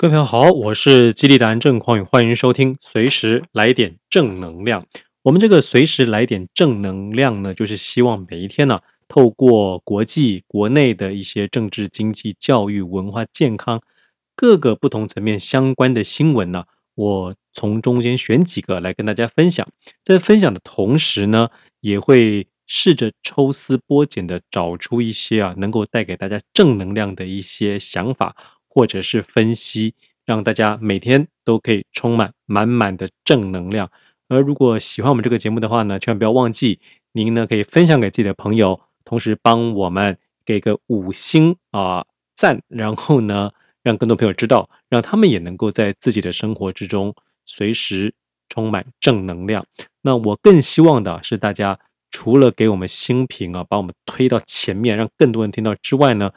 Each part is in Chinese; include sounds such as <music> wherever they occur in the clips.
各位朋友好，我是激励达人郑匡宇，欢迎收听随时来点正能量。我们这个随时来点正能量呢，就是希望每一天呢、透过国际、国内的一些政治、经济、教育、文化、健康各个不同层面相关的新闻呢、我从中间选几个来跟大家分享。在分享的同时呢，也会试着抽丝剥茧的找出一些啊，能够带给大家正能量的一些想法。或者是分析，让大家每天都可以充满满满的正能量。而如果喜欢我们这个节目的话呢，千万不要忘记，您呢可以分享给自己的朋友，同时帮我们给个五星啊赞，然后呢让更多朋友知道，让他们也能够在自己的生活之中随时充满正能量。那我更希望的是，大家除了给我们新品啊，把我们推到前面，让更多人听到之外呢。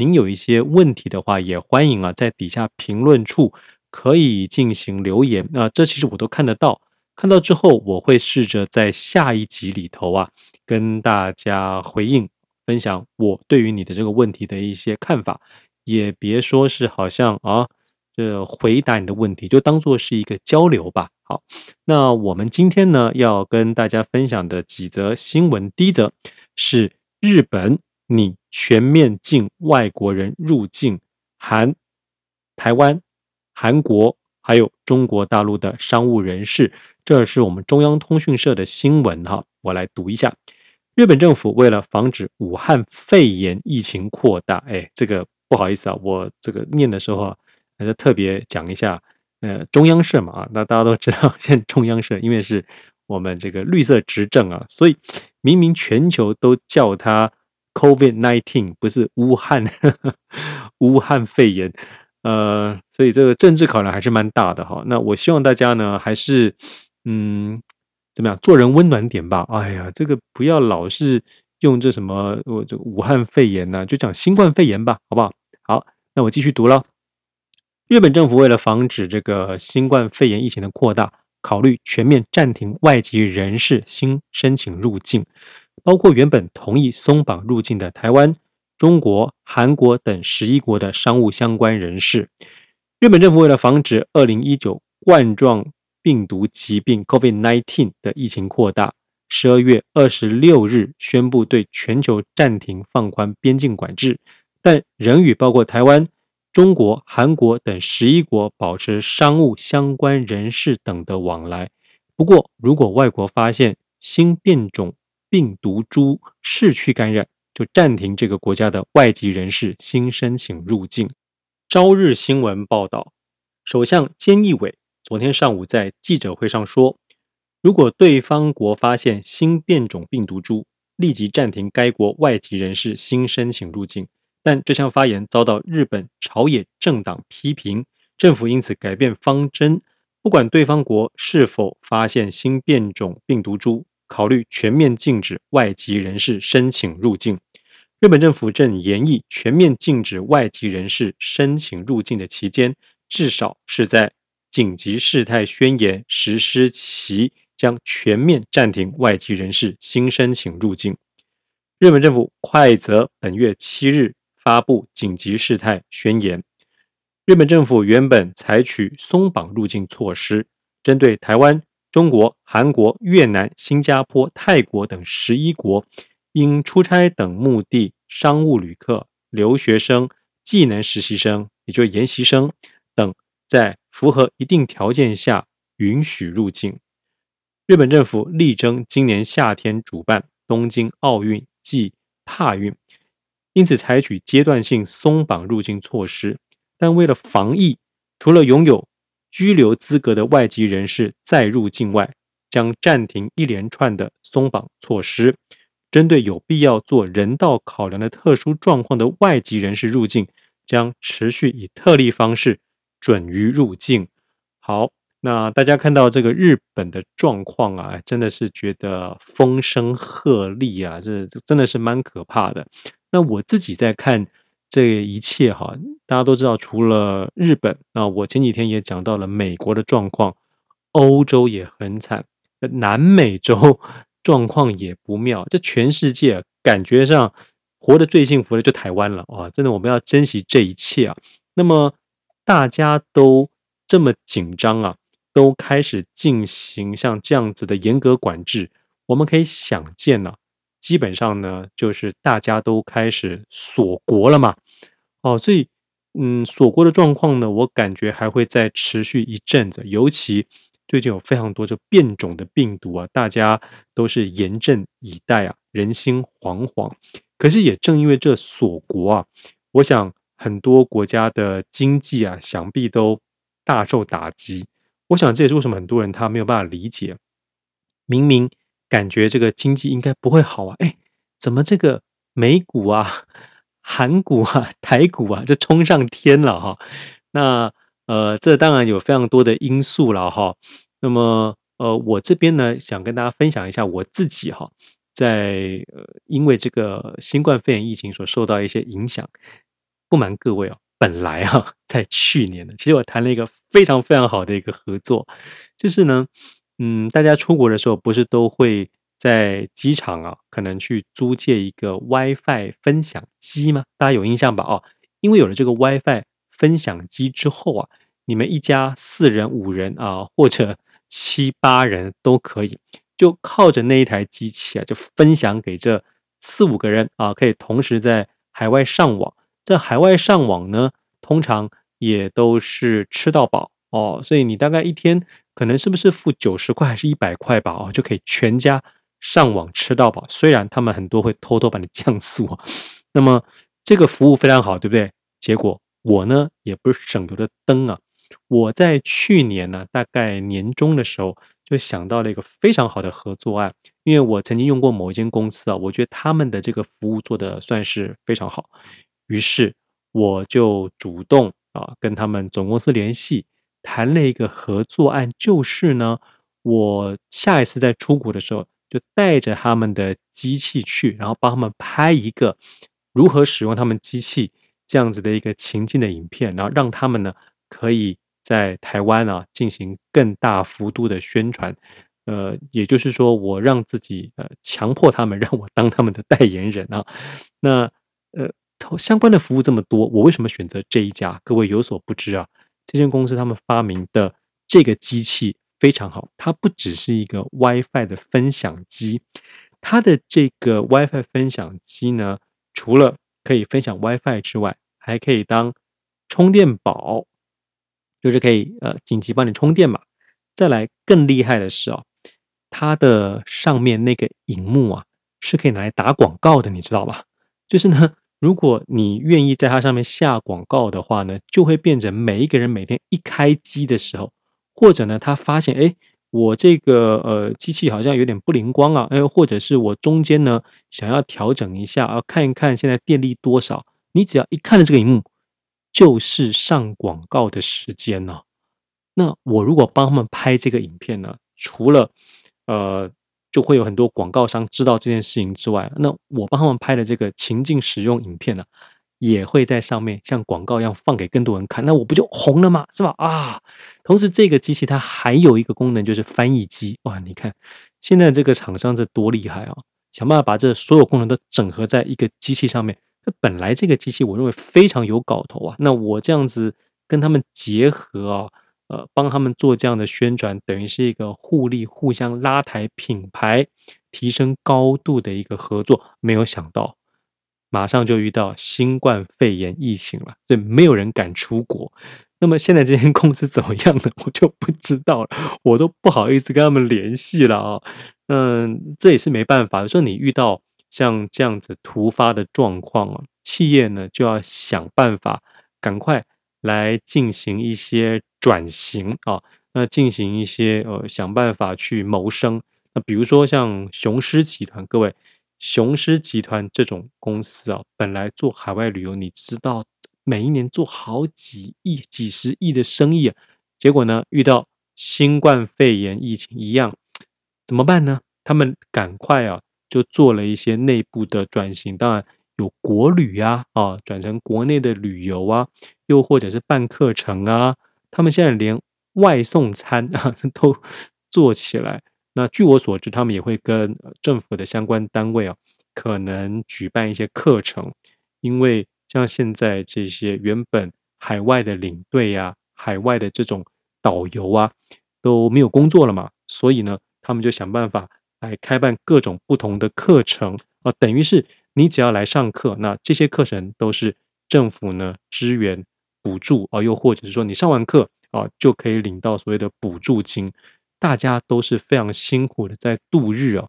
您有一些问题的话，也欢迎啊，在底下评论处可以进行留言啊，这其实我都看得到，看到之后我会试着在下一集里头啊，跟大家回应分享我对于你的这个问题的一些看法，也别说是好像啊，这回答你的问题，就当做是一个交流吧。好，那我们今天呢要跟大家分享的几则新闻，第一则是日本。你全面禁外国人入境，含台湾、韩国还有中国大陆的商务人士。这是我们中央通讯社的新闻哈，我来读一下。日本政府为了防止武汉肺炎疫情扩大，哎，这个不好意思啊，我这个念的时候啊还是特别讲一下。呃，中央社嘛啊，那大家都知道，现在中央社因为是我们这个绿色执政啊，所以明明全球都叫它。COVID-19 不是武汉，呵呵，武汉肺炎，呃，所以这个政治考量还是蛮大的哈。那我希望大家呢，还是嗯，怎么样，做人温暖点吧。哎呀，这个不要老是用这什么我这武汉肺炎呢，就讲新冠肺炎吧，好不好？好，那我继续读了。日本政府为了防止这个新冠肺炎疫情的扩大，考虑全面暂停外籍人士新申请入境。包括原本同意松绑入境的台湾、中国、韩国等十一国的商务相关人士，日本政府为了防止二零一九冠状病毒疾病 （COVID-19） 的疫情扩大，十二月二十六日宣布对全球暂停放宽边境管制，但仍与包括台湾、中国、韩国等十一国保持商务相关人士等的往来。不过，如果外国发现新变种，病毒株市区感染，就暂停这个国家的外籍人士新申请入境。朝日新闻报道，首相菅义伟昨天上午在记者会上说，如果对方国发现新变种病毒株，立即暂停该国外籍人士新申请入境。但这项发言遭到日本朝野政党批评，政府因此改变方针，不管对方国是否发现新变种病毒株。考虑全面禁止外籍人士申请入境。日本政府正研议全面禁止外籍人士申请入境的期间，至少是在紧急事态宣言实施期，将全面暂停外籍人士新申请入境。日本政府快则本月七日发布紧急事态宣言。日本政府原本采取松绑入境措施，针对台湾。中国、韩国、越南、新加坡、泰国等十一国，因出差等目的商务旅客、留学生、技能实习生，也就是研习生等，在符合一定条件下允许入境。日本政府力争今年夏天主办东京奥运暨帕运，因此采取阶段性松绑入境措施，但为了防疫，除了拥有居留资格的外籍人士再入境外，将暂停一连串的松绑措施。针对有必要做人道考量的特殊状况的外籍人士入境，将持续以特例方式准予入境。好，那大家看到这个日本的状况啊，真的是觉得风声鹤唳啊，这真的是蛮可怕的。那我自己在看。这一切哈，大家都知道，除了日本，那我前几天也讲到了美国的状况，欧洲也很惨，南美洲 <laughs> 状况也不妙，这全世界感觉上活得最幸福的就台湾了啊！真的，我们要珍惜这一切啊。那么大家都这么紧张啊，都开始进行像这样子的严格管制，我们可以想见呢、啊，基本上呢，就是大家都开始锁国了嘛。哦，所以嗯，锁国的状况呢，我感觉还会再持续一阵子，尤其最近有非常多这变种的病毒啊，大家都是严阵以待啊，人心惶惶。可是也正因为这锁国啊，我想。很多国家的经济啊，想必都大受打击。我想这也是为什么很多人他没有办法理解，明明感觉这个经济应该不会好啊，哎，怎么这个美股啊、韩股啊、台股啊，就冲上天了哈？那呃，这当然有非常多的因素了哈。那么呃，我这边呢，想跟大家分享一下我自己哈，在呃，因为这个新冠肺炎疫情所受到一些影响。不瞒各位哦，本来啊，在去年呢，其实我谈了一个非常非常好的一个合作，就是呢，嗯，大家出国的时候不是都会在机场啊，可能去租借一个 WiFi 分享机吗？大家有印象吧？哦，因为有了这个 WiFi 分享机之后啊，你们一家四人、五人啊，或者七八人都可以，就靠着那一台机器啊，就分享给这四五个人啊，可以同时在海外上网。在海外上网呢，通常也都是吃到饱哦，所以你大概一天可能是不是付九十块还是一百块吧？哦，就可以全家上网吃到饱。虽然他们很多会偷偷把你降速，那么这个服务非常好，对不对？结果我呢也不是省油的灯啊，我在去年呢大概年中的时候就想到了一个非常好的合作案，因为我曾经用过某一间公司啊，我觉得他们的这个服务做的算是非常好。于是我就主动啊跟他们总公司联系，谈了一个合作案，就是呢，我下一次在出国的时候，就带着他们的机器去，然后帮他们拍一个如何使用他们机器这样子的一个情境的影片，然后让他们呢可以在台湾啊进行更大幅度的宣传。呃，也就是说，我让自己呃强迫他们让我当他们的代言人啊，那呃。相关的服务这么多，我为什么选择这一家？各位有所不知啊，这间公司他们发明的这个机器非常好，它不只是一个 WiFi 的分享机，它的这个 WiFi 分享机呢，除了可以分享 WiFi 之外，还可以当充电宝，就是可以呃紧急帮你充电嘛。再来更厉害的是哦，它的上面那个荧幕啊，是可以拿来打广告的，你知道吗？就是呢。如果你愿意在它上面下广告的话呢，就会变成每一个人每天一开机的时候，或者呢，他发现哎，我这个呃机器好像有点不灵光啊，哎，或者是我中间呢想要调整一下啊，看一看现在电力多少，你只要一看到这个荧幕，就是上广告的时间呢。那我如果帮他们拍这个影片呢，除了呃。就会有很多广告商知道这件事情之外，那我帮他们拍的这个情境使用影片呢，也会在上面像广告一样放给更多人看，那我不就红了吗？是吧？啊，同时这个机器它还有一个功能就是翻译机，哇，你看现在这个厂商这多厉害啊，想办法把这所有功能都整合在一个机器上面。那本来这个机器我认为非常有搞头啊，那我这样子跟他们结合啊。呃，帮他们做这样的宣传，等于是一个互利、互相拉抬品牌、提升高度的一个合作。没有想到，马上就遇到新冠肺炎疫情了，所以没有人敢出国。那么现在这间公司怎么样呢？<laughs> 我就不知道了，我都不好意思跟他们联系了啊。嗯，这也是没办法。说你遇到像这样子突发的状况啊，企业呢就要想办法，赶快来进行一些。转型啊，那进行一些呃，想办法去谋生。那比如说像雄狮集团，各位，雄狮集团这种公司啊，本来做海外旅游，你知道，每一年做好几亿、几十亿的生意啊，结果呢，遇到新冠肺炎疫情一样，怎么办呢？他们赶快啊，就做了一些内部的转型，当然有国旅啊，啊，转成国内的旅游啊，又或者是办课程啊。他们现在连外送餐啊 <laughs> 都做起来。那据我所知，他们也会跟政府的相关单位啊，可能举办一些课程。因为像现在这些原本海外的领队呀、啊、海外的这种导游啊都没有工作了嘛，所以呢，他们就想办法来开办各种不同的课程啊，等于是你只要来上课，那这些课程都是政府呢支援补助啊，又或者是说你上完课啊就可以领到所谓的补助金，大家都是非常辛苦的在度日啊，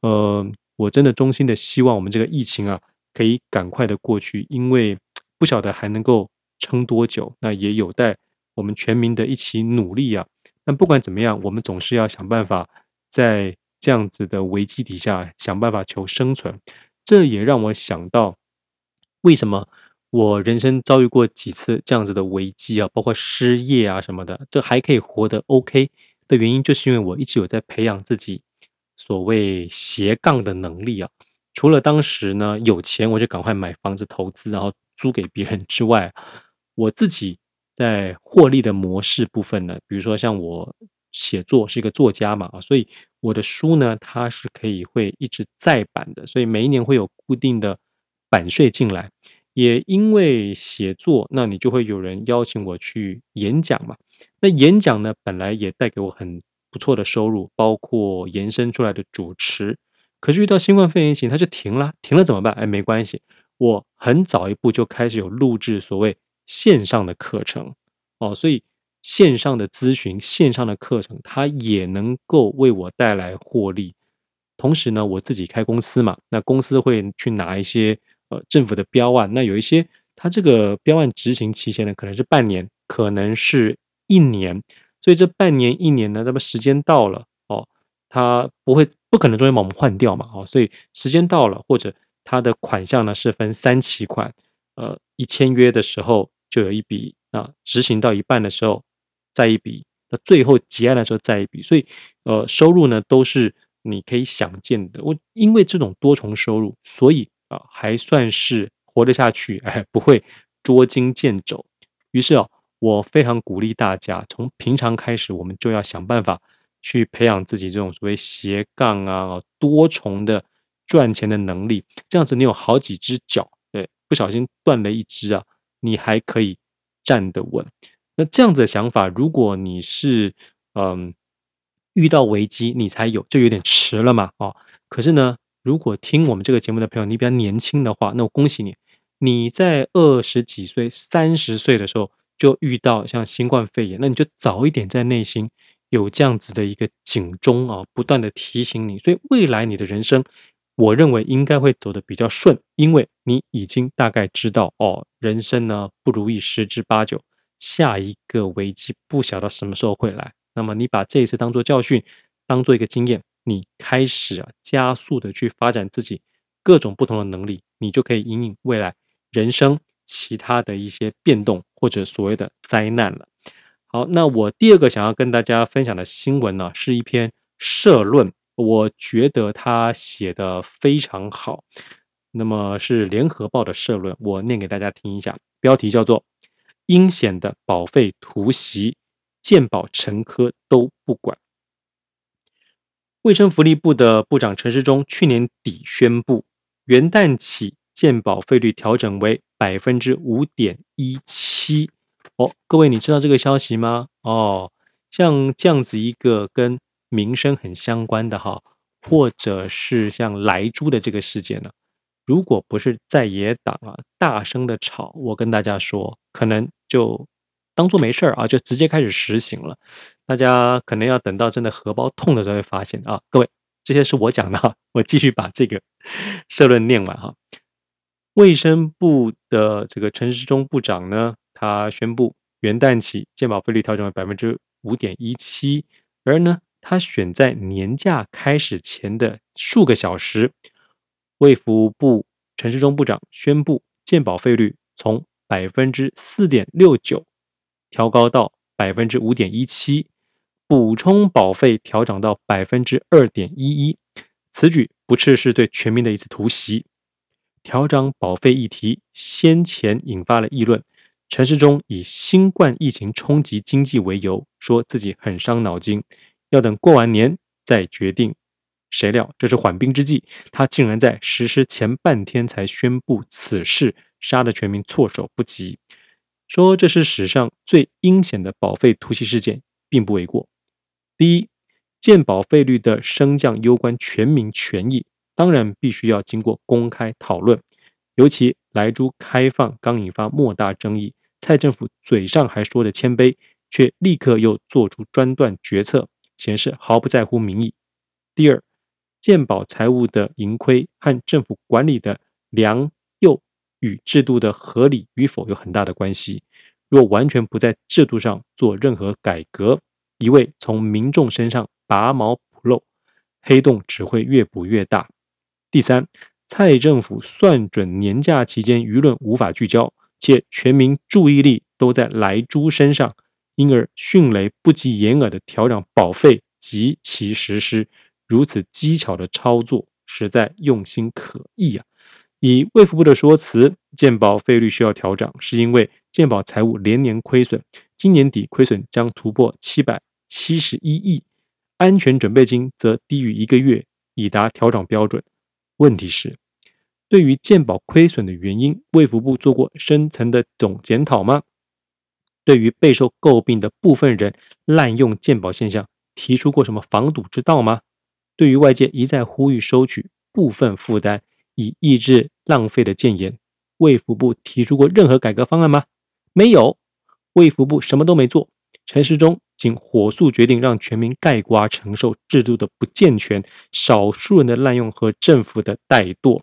呃，我真的衷心的希望我们这个疫情啊可以赶快的过去，因为不晓得还能够撑多久，那也有待我们全民的一起努力啊。但不管怎么样，我们总是要想办法在这样子的危机底下想办法求生存。这也让我想到，为什么我人生遭遇过几次这样子的危机啊，包括失业啊什么的，这还可以活得 OK 的原因，就是因为我一直有在培养自己所谓斜杠的能力啊。除了当时呢有钱我就赶快买房子投资，然后租给别人之外，我自己。在获利的模式部分呢，比如说像我写作是一个作家嘛啊，所以我的书呢，它是可以会一直再版的，所以每一年会有固定的版税进来。也因为写作，那你就会有人邀请我去演讲嘛。那演讲呢，本来也带给我很不错的收入，包括延伸出来的主持。可是遇到新冠肺炎疫情，它就停了，停了怎么办？哎，没关系，我很早一步就开始有录制所谓。线上的课程哦，所以线上的咨询、线上的课程，它也能够为我带来获利。同时呢，我自己开公司嘛，那公司会去拿一些呃政府的标案，那有一些它这个标案执行期限呢，可能是半年，可能是一年。所以这半年、一年呢，那么时间到了哦，它不会不可能中间把我们换掉嘛，哦，所以时间到了，或者它的款项呢是分三期款，呃，一签约的时候。就有一笔啊，执行到一半的时候再一笔，那最后结案的时候再一笔，所以呃收入呢都是你可以想见的。我因为这种多重收入，所以啊还算是活得下去，哎，不会捉襟见肘。于是啊，我非常鼓励大家，从平常开始，我们就要想办法去培养自己这种所谓斜杠啊、多重的赚钱的能力。这样子，你有好几只脚，对，不小心断了一只啊。你还可以站得稳，那这样子的想法，如果你是嗯遇到危机你才有，就有点迟了嘛，哦。可是呢，如果听我们这个节目的朋友你比较年轻的话，那我恭喜你，你在二十几岁、三十岁的时候就遇到像新冠肺炎，那你就早一点在内心有这样子的一个警钟啊，不断的提醒你，所以未来你的人生。我认为应该会走得比较顺，因为你已经大概知道哦，人生呢不如意十之八九，下一个危机不晓得什么时候会来。那么你把这一次当做教训，当做一个经验，你开始啊加速的去发展自己各种不同的能力，你就可以引领未来人生其他的一些变动或者所谓的灾难了。好，那我第二个想要跟大家分享的新闻呢，是一篇社论。我觉得他写的非常好，那么是联合报的社论，我念给大家听一下，标题叫做“阴险的保费突袭，鉴保陈科都不管”。卫生福利部的部长陈时中去年底宣布，元旦起健保费率调整为百分之五点一七。哦，各位你知道这个消息吗？哦，像这样子一个跟民生很相关的哈，或者是像莱猪的这个事件呢，如果不是在野党啊大声的吵，我跟大家说，可能就当做没事儿啊，就直接开始实行了。大家可能要等到真的荷包痛的时候，会发现啊，各位，这些是我讲的哈，我继续把这个 <laughs> 社论念完哈。卫生部的这个陈时中部长呢，他宣布元旦起健保费率调整为百分之五点一七，而呢。他选在年假开始前的数个小时，卫福部陈时中部长宣布，健保费率从百分之四点六九调高到百分之五点一七，补充保费调整到百分之二点一一。此举不啻是对全民的一次突袭。调涨保费议题先前引发了议论，陈时中以新冠疫情冲击经济为由，说自己很伤脑筋。要等过完年再决定，谁料这是缓兵之计，他竟然在实施前半天才宣布此事，杀得全民措手不及。说这是史上最阴险的保费突袭事件，并不为过。第一，健保费率的升降攸关全民权益，当然必须要经过公开讨论。尤其莱猪开放刚引发莫大争议，蔡政府嘴上还说着谦卑，却立刻又做出专断决策，显示毫不在乎民意。第二，健保财务的盈亏和政府管理的良与制度的合理与否有很大的关系。若完全不在制度上做任何改革，一味从民众身上拔毛补漏，黑洞只会越补越大。第三，蔡政府算准年假期间舆论无法聚焦，且全民注意力都在莱猪身上，因而迅雷不及掩耳的调整保费及其实施，如此机巧的操作，实在用心可疑啊！以卫福部的说辞，健保费率需要调整，是因为健保财务连年亏损，今年底亏损将突破七百七十一亿，安全准备金则低于一个月，已达调整标准。问题是，对于健保亏损的原因，卫福部做过深层的总检讨吗？对于备受诟病的部分人滥用健保现象，提出过什么防堵之道吗？对于外界一再呼吁收取部分负担，以抑制浪费的建言，卫福部提出过任何改革方案吗？没有，卫福部什么都没做。陈时中仅火速决定让全民概括承受制度的不健全、少数人的滥用和政府的怠惰，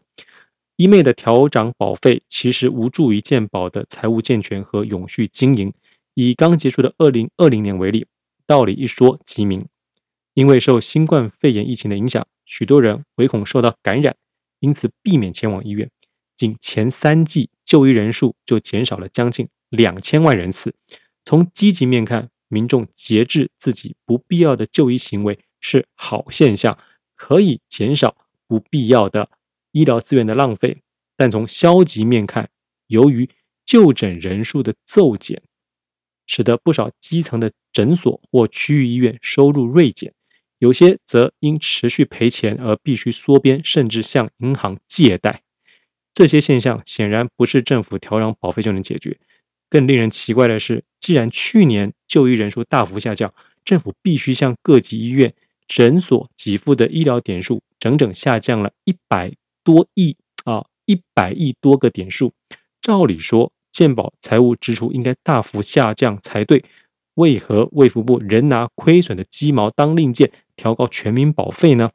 一昧的调涨保费，其实无助于健保的财务健全和永续经营。以刚结束的二零二零年为例，道理一说即明，因为受新冠肺炎疫情的影响，许多人唯恐受到感染。因此，避免前往医院，仅前三季就医人数就减少了将近两千万人次。从积极面看，民众节制自己不必要的就医行为是好现象，可以减少不必要的医疗资源的浪费。但从消极面看，由于就诊人数的骤减，使得不少基层的诊所或区域医院收入锐减。有些则因持续赔钱而必须缩编，甚至向银行借贷。这些现象显然不是政府调涨保费就能解决。更令人奇怪的是，既然去年就医人数大幅下降，政府必须向各级医院、诊所给付的医疗点数整整下降了一百多亿啊，一百亿多个点数。照理说，健保财务支出应该大幅下降才对。为何卫福部仍拿亏损的鸡毛当令箭，调高全民保费呢？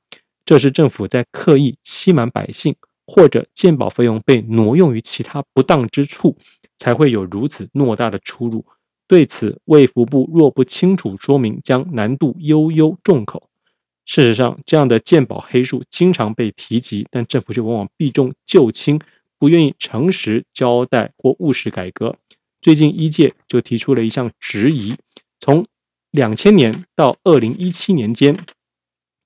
这是政府在刻意欺瞒百姓，或者健保费用被挪用于其他不当之处，才会有如此偌大的出入。对此，卫福部若不清楚说明，将难度悠悠众口。事实上，这样的健保黑数经常被提及，但政府却往往避重就轻，不愿意诚实交代或务实改革。最近医界就提出了一项质疑：从两千年到二零一七年间，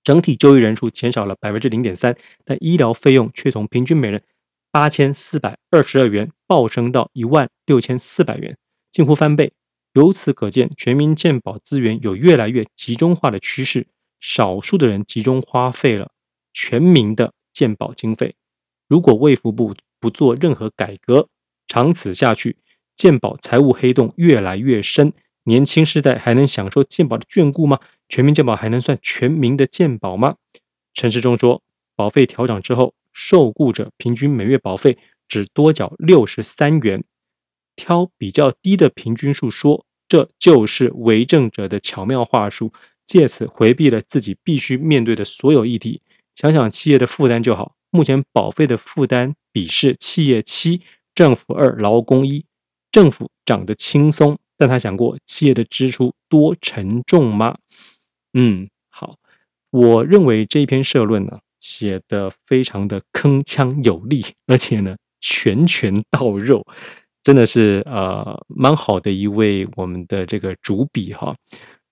整体就医人数减少了百分之零点三，但医疗费用却从平均每人八千四百二十二元暴升到一万六千四百元，近乎翻倍。由此可见，全民健保资源有越来越集中化的趋势，少数的人集中花费了全民的健保经费。如果卫福部不做任何改革，长此下去，健保财务黑洞越来越深，年轻世代还能享受健保的眷顾吗？全民健保还能算全民的健保吗？陈世忠说，保费调整之后，受雇者平均每月保费只多缴六十三元，挑比较低的平均数说，这就是为政者的巧妙话术，借此回避了自己必须面对的所有议题。想想企业的负担就好，目前保费的负担比是企业七，政府二，劳工一。政府涨得轻松，但他想过企业的支出多沉重吗？嗯，好，我认为这一篇社论呢写得非常的铿锵有力，而且呢拳拳到肉，真的是呃蛮好的一位我们的这个主笔哈。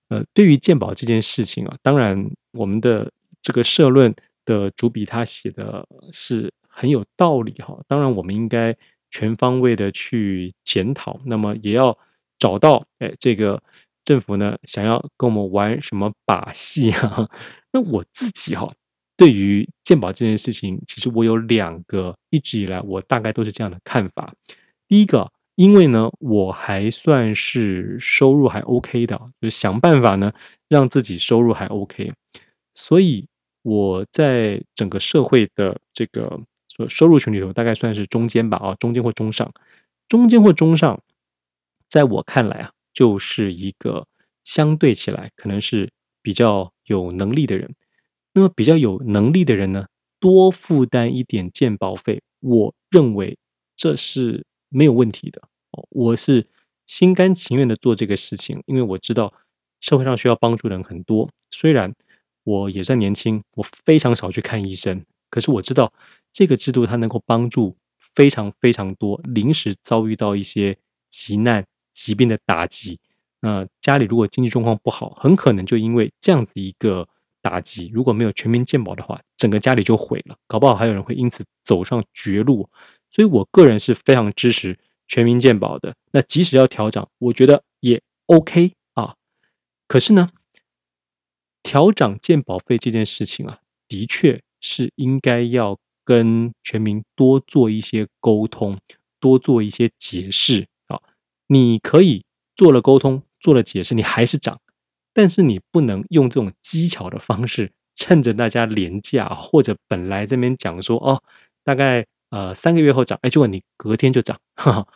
呃，对于鉴宝这件事情啊，当然我们的这个社论的主笔他写的是很有道理哈。当然我们应该。全方位的去检讨，那么也要找到，哎，这个政府呢，想要跟我们玩什么把戏啊？那我自己哈，对于鉴宝这件事情，其实我有两个，一直以来我大概都是这样的看法。第一个，因为呢，我还算是收入还 OK 的，就是想办法呢让自己收入还 OK，所以我在整个社会的这个收入群里头，大概算是中间吧，啊，中间或中上，中间或中上，在我看来啊，就是一个相对起来可能是比较有能力的人。那么比较有能力的人呢，多负担一点健保费，我认为这是。没有问题的，我是心甘情愿的做这个事情，因为我知道社会上需要帮助的人很多。虽然我也算年轻，我非常少去看医生，可是我知道这个制度它能够帮助非常非常多临时遭遇到一些急难疾病的打击。那家里如果经济状况不好，很可能就因为这样子一个打击，如果没有全民健保的话，整个家里就毁了，搞不好还有人会因此走上绝路。所以，我个人是非常支持全民健保的。那即使要调涨，我觉得也 OK 啊。可是呢，调涨健保费这件事情啊，的确是应该要跟全民多做一些沟通，多做一些解释。你可以做了沟通，做了解释，你还是涨，但是你不能用这种技巧的方式，趁着大家廉价或者本来这边讲说哦，大概。呃，三个月后涨，哎，结果你隔天就涨，哈哈，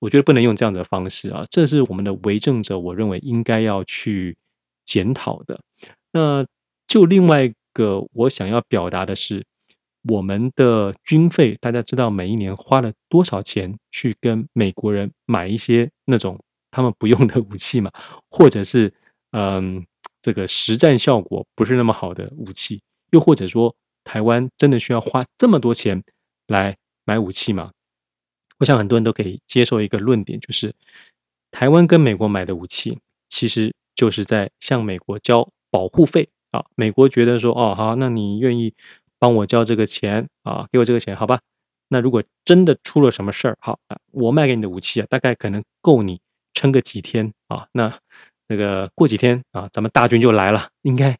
我觉得不能用这样的方式啊，这是我们的为政者，我认为应该要去检讨的。那就另外一个我想要表达的是，我们的军费，大家知道每一年花了多少钱去跟美国人买一些那种他们不用的武器嘛，或者是嗯、这个实战效果不是那么好的武器，又或者说台湾真的需要花这么多钱来买武器嘛？我想很多人都可以接受一个论点，就是台湾跟美国买的武器，其实就是在向美国交保护费啊。美国觉得说，哦，好，那你愿意帮我交这个钱啊？给我这个钱，好吧？那如果真的出了什么事儿，好，我卖给你的武器啊，大概可能够你撑个几天啊。那那个过几天啊，咱们大军就来了，应该。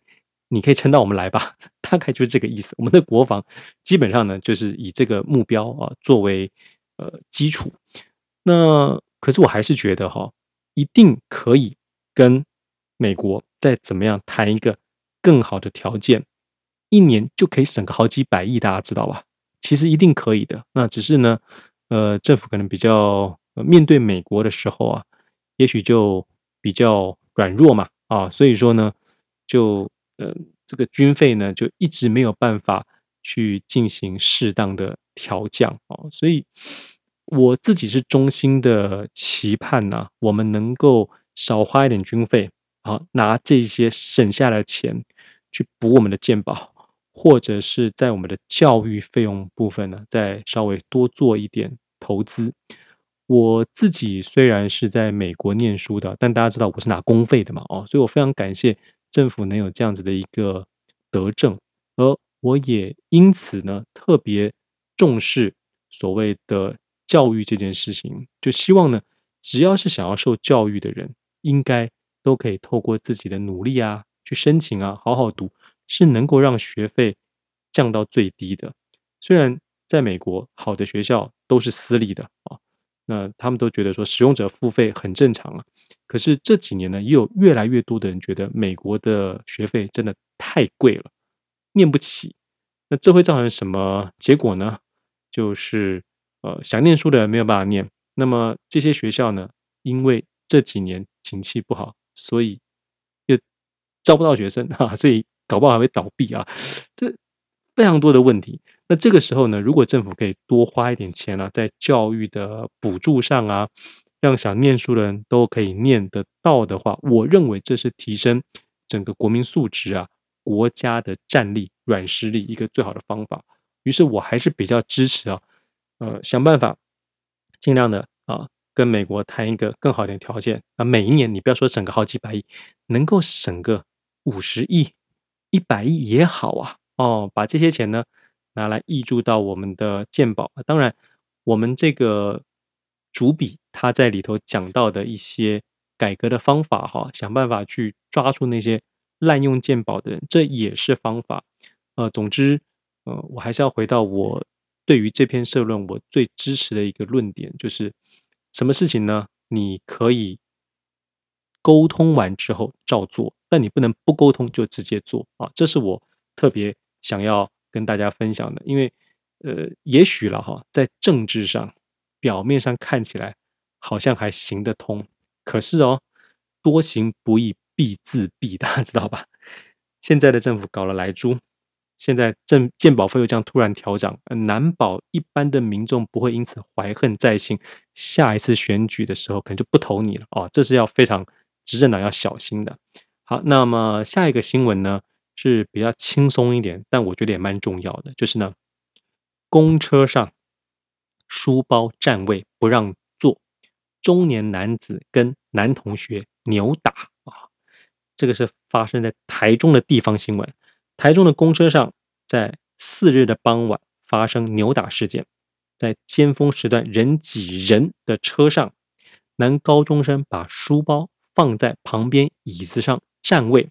你可以撑到我们来吧，<laughs> 大概就是这个意思。我们的国防基本上呢，就是以这个目标啊作为呃基础。那可是我还是觉得哈，一定可以跟美国再怎么样谈一个更好的条件，一年就可以省个好几百亿，大家知道吧？其实一定可以的。那只是呢，呃，政府可能比较面对美国的时候啊，也许就比较软弱嘛啊，所以说呢，就。呃，这个军费呢，就一直没有办法去进行适当的调降哦，所以我自己是衷心的期盼呐，我们能够少花一点军费啊，拿这些省下来的钱去补我们的健保，或者是在我们的教育费用部分呢，再稍微多做一点投资。我自己虽然是在美国念书的，但大家知道我是拿公费的嘛，哦，所以我非常感谢。政府能有这样子的一个德政，而我也因此呢特别重视所谓的教育这件事情，就希望呢，只要是想要受教育的人，应该都可以透过自己的努力啊，去申请啊，好好读，是能够让学费降到最低的。虽然在美国，好的学校都是私立的啊，那他们都觉得说使用者付费很正常啊。可是这几年呢，也有越来越多的人觉得美国的学费真的太贵了，念不起。那这会造成什么结果呢？就是呃，想念书的人没有办法念。那么这些学校呢，因为这几年景气不好，所以又招不到学生哈，<laughs> 所以搞不好还会倒闭啊。<sniffs> 这非常多的问题。那这个时候呢，如果政府可以多花一点钱啊，在教育的补助上啊。让想念书的人都可以念得到的话，我认为这是提升整个国民素质啊、国家的战力、软实力一个最好的方法。于是，我还是比较支持啊，呃，想办法尽量的啊，跟美国谈一个更好的条件啊。每一年你不要说省个好几百亿，能够省个五十亿、一百亿也好啊。哦，把这些钱呢拿来挹注到我们的健保。当然，我们这个。主笔他在里头讲到的一些改革的方法，哈，想办法去抓住那些滥用鉴宝的人，这也是方法。呃，总之，呃，我还是要回到我对于这篇社论我最支持的一个论点，就是什么事情呢？你可以沟通完之后照做，但你不能不沟通就直接做啊！这是我特别想要跟大家分享的，因为呃，也许了哈，在政治上表面上看起来好像还行得通，可是哦，多行不义必自毙，大家知道吧？现在的政府搞了来猪。现在政健保费又这样突然调涨，难保一般的民众不会因此怀恨在心，下一次选举的时候可能就不投你了哦，这是要非常执政党要小心的。好，那么下一个新闻呢是比较轻松一点，但我觉得也蛮重要的，就是呢，公车上书包占位不让座，中年男子跟男同学扭打啊，这个是发生在台中的地方新闻。台中的公车上，在四日的傍晚发生扭打事件，在尖峰时段人挤人的车上，男高中生把书包放在旁边椅子上占位，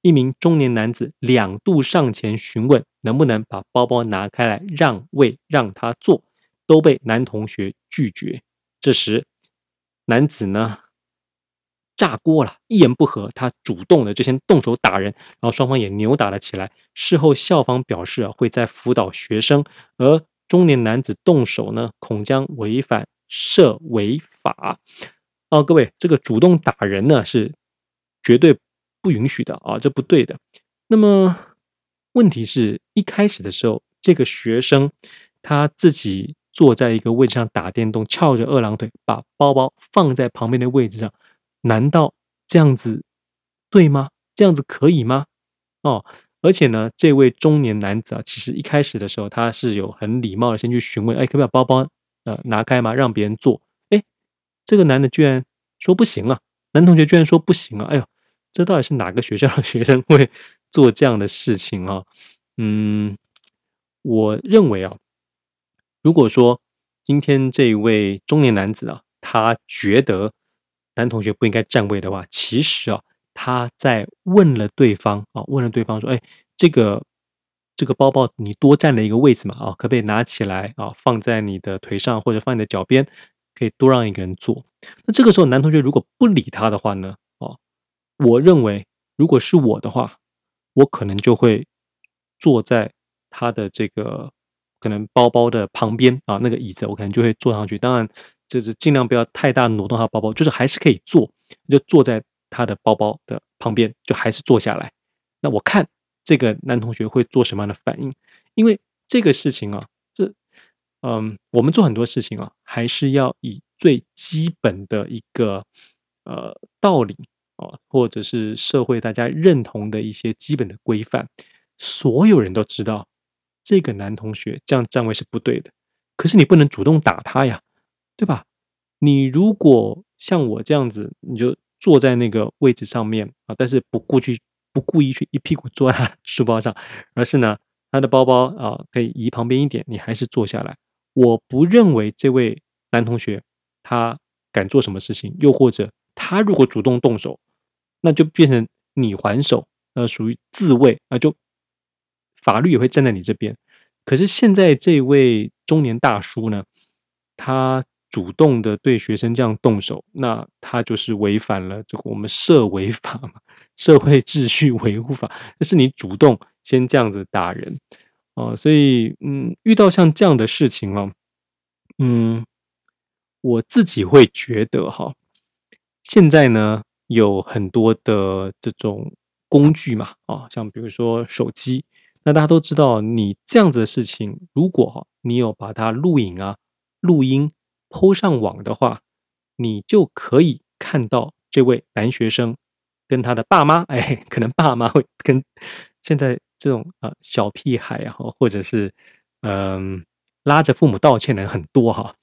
一名中年男子两度上前询问能不能把包包拿开来让位让他坐，都被男同学拒绝。这时，男子呢？炸锅了，一言不合，他主动的就先动手打人，然后双方也扭打了起来。事后校方表示啊，会再辅导学生，而中年男子动手呢，恐将违反社违法。哦，各位，这个主动打人呢是绝对不允许的啊，这不对的。那么问题是一开始的时候，这个学生他自己坐在一个位置上打电动，翘着二郎腿，把包包放在旁边的位置上。难道这样子对吗？这样子可以吗？哦，而且呢，这位中年男子啊，其实一开始的时候他是有很礼貌的先去询问，哎，可不可以把包包呃拿开吗？让别人坐。哎，这个男的居然说不行啊，男同学居然说不行啊！哎呦，这到底是哪个学校的学生会做这样的事情啊？嗯，我认为啊，如果说今天这一位中年男子啊，他觉得。男同学不应该占位的话，其实啊，他在问了对方啊，问了对方说：“哎，这个这个包包你多占了一个位置嘛？啊，可不可以拿起来啊，放在你的腿上或者放你的脚边，可以多让一个人坐？”那这个时候，男同学如果不理他的话呢？我认为如果是我的话，我可能就会坐在他的这个可能包包的旁边啊，那个椅子我可能就会坐上去。当然。就是尽量不要太大挪动他包包，就是还是可以坐，就坐在他的包包的旁边，就还是坐下来。那我看这个男同学会做什么样的反应？因为这个事情啊，这嗯，我们做很多事情啊，还是要以最基本的一个呃道理或者是社会大家认同的一些基本的规范，所有人都知道这个男同学这样站位是不对的，可是你不能主动打他呀。对吧？你如果像我这样子，你就坐在那个位置上面啊，但是不故意不故意去一屁股坐在他书包上，而是呢，他的包包啊可以移旁边一点，你还是坐下来。我不认为这位男同学他敢做什么事情，又或者他如果主动动手，那就变成你还手，呃，属于自卫啊，就法律也会站在你这边。可是现在这位中年大叔呢，他。主动的对学生这样动手，那他就是违反了这个我们社维法嘛，<laughs> 社会秩序维护法。那是你主动先这样子打人啊，所以嗯，遇到像这样的事情啊，嗯，我自己会觉得哈，现在呢有很多的这种工具嘛，啊，像比如说手机，那大家都知道，你这样子的事情，如果你有把它录影啊、录音。PO 上网的话，你就可以看到这位男学生跟他的爸妈，哎，可能爸妈会跟现在这种啊小屁孩啊，或者是嗯、拉着父母道歉的人很多哈，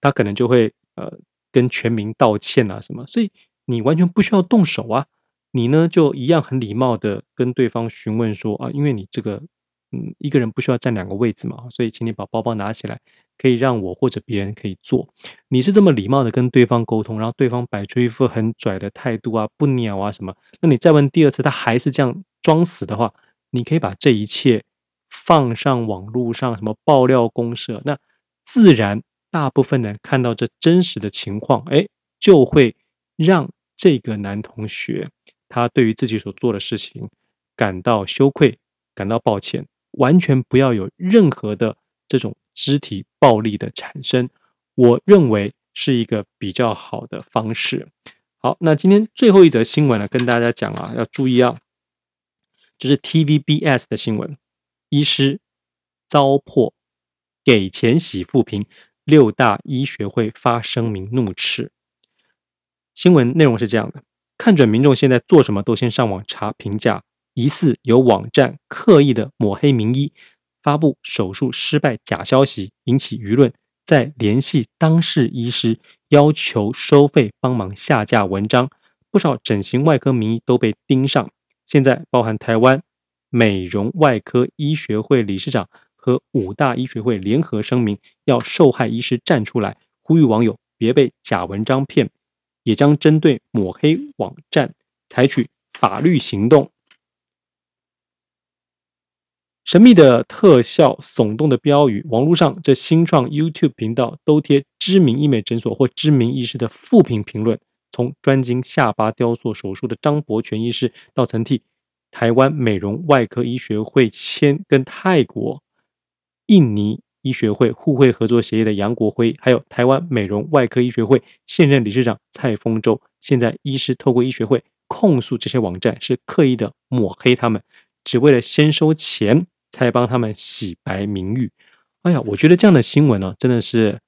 他可能就会呃跟全民道歉啊什么，所以你完全不需要动手啊，你呢就一样很礼貌的跟对方询问说啊，因为你这个。嗯，一个人不需要占两个位置嘛，所以请你把包包拿起来，可以让我或者别人可以坐。你是这么礼貌的跟对方沟通，然后对方摆出一副很拽的态度啊，不鸟啊什么，那你再问第二次，他还是这样装死的话，你可以把这一切放上网络上，什么爆料公社，那自然大部分人看到这真实的情况，哎，就会让这个男同学他对于自己所做的事情感到羞愧，感到抱歉，完全不要有任何的这种肢体暴力的产生。我认为是一个比较好的方式。好，那今天最后一则新闻呢，跟大家讲啊，要注意啊，这是 TVBS 的新闻，医师遭迫给钱洗负评，六大医学会发声明怒斥。新闻内容是这样的：看准民众现在做什么，都先上网查评价，疑似有网站刻意的抹黑名医，发布手术失败假消息，引起舆论。再联系当事医师，要求收费帮忙下架文章，不少整形外科名医都被盯上。现在，包含台湾美容外科医学会理事长和五大医学会联合声明，要受害医师站出来，呼吁网友别被假文章骗，也将针对抹黑网站采取法律行动。神秘的特效、耸动的标语，网络上这新创 YouTube 频道都贴知名医美诊所或知名医师的负评评论。从专精下巴雕塑手术的张伯权医师，到曾替台湾美容外科医学会签跟泰国、印尼医学会互惠合作协议的杨国辉，还有台湾美容外科医学会现任理事长蔡丰洲，现在医师透过医学会控诉这些网站是刻意的抹黑他们，只为了先收钱。才帮他们洗白名誉。哎呀，我觉得这样的新闻呢、真的是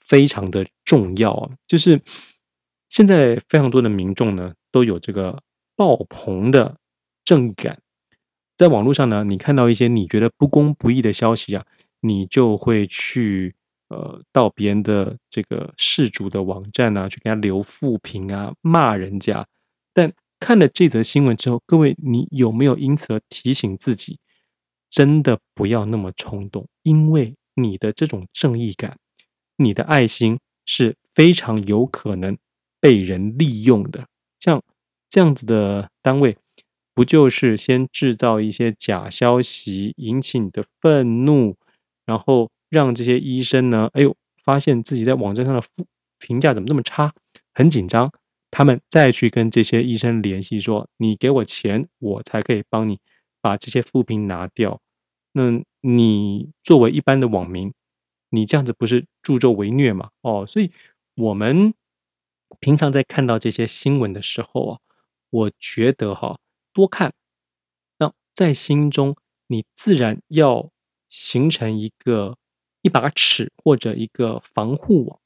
非常的重要啊！就是现在非常多的民众呢，都有这个爆棚的正义感，在网络上呢，你看到一些你觉得不公不义的消息啊，你就会去呃到别人的这个事主的网站啊，去给他留负评啊，骂人家。但看了这则新闻之后，各位，你有没有因此而提醒自己？真的不要那么冲动，因为你的这种正义感、你的爱心是非常有可能被人利用的。像这样子的单位，不就是先制造一些假消息，引起你的愤怒，然后让这些医生呢，哎呦，发现自己在网站上的评价怎么这么差，很紧张，他们再去跟这些医生联系，说你给我钱，我才可以帮你把这些负评拿掉。那你作为一般的网民，你这样子不是助纣为虐吗？哦，所以我们平常在看到这些新闻的时候啊，我觉得哈，多看，那在心中你自然要形成一个一把尺或者一个防护网，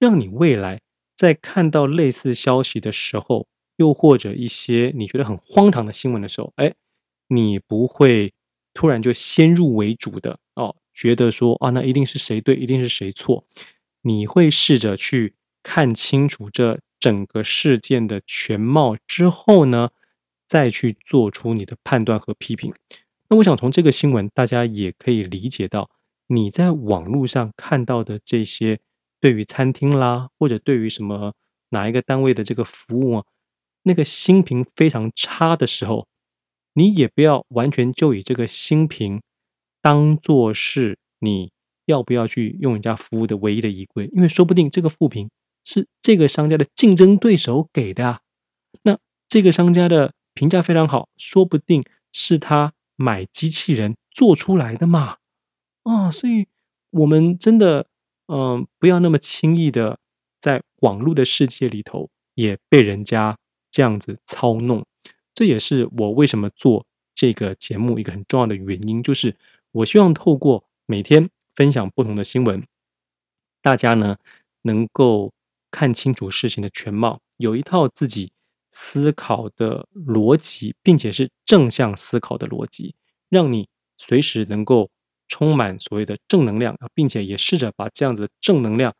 让你未来在看到类似消息的时候，又或者一些你觉得很荒唐的新闻的时候，哎，你不会。突然就先入为主的哦，觉得说啊，那一定是谁对，一定是谁错。你会试着去看清楚这整个事件的全貌之后呢，再去做出你的判断和批评。那我想从这个新闻，大家也可以理解到，你在网络上看到的这些对于餐厅啦，或者对于什么哪一个单位的这个服务啊，那个星评非常差的时候。你也不要完全就以这个星评当做是你要不要去用人家服务的唯一的依归，因为说不定这个负评是这个商家的竞争对手给的啊。那这个商家的评价非常好，说不定是他买机器人做出来的嘛。啊，所以我们真的嗯、不要那么轻易的在网络的世界里头也被人家这样子操弄。这也是我为什么做这个节目一个很重要的原因，就是我希望透过每天分享不同的新闻，大家呢能够看清楚事情的全貌，有一套自己思考的逻辑，并且是正向思考的逻辑，让你随时能够充满所谓的正能量，并且也试着把这样子的正能量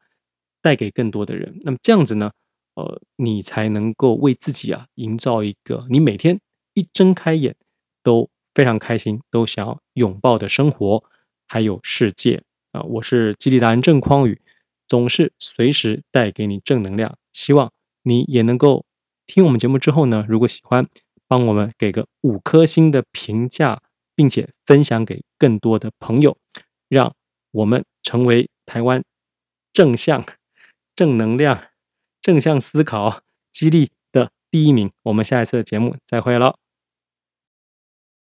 带给更多的人。那么这样子呢？呃，你才能够为自己啊营造一个你每天一睁开眼都非常开心，都想要拥抱的生活，还有世界啊！我是激励达人郑匡宇，总是随时带给你正能量。希望你也能够听我们节目之后呢，如果喜欢，帮我们给个五颗星的评价，并且分享给更多的朋友，让我们成为台湾正向、正能量、正向思考、激励的第一名。我们下一次的节目再会喽。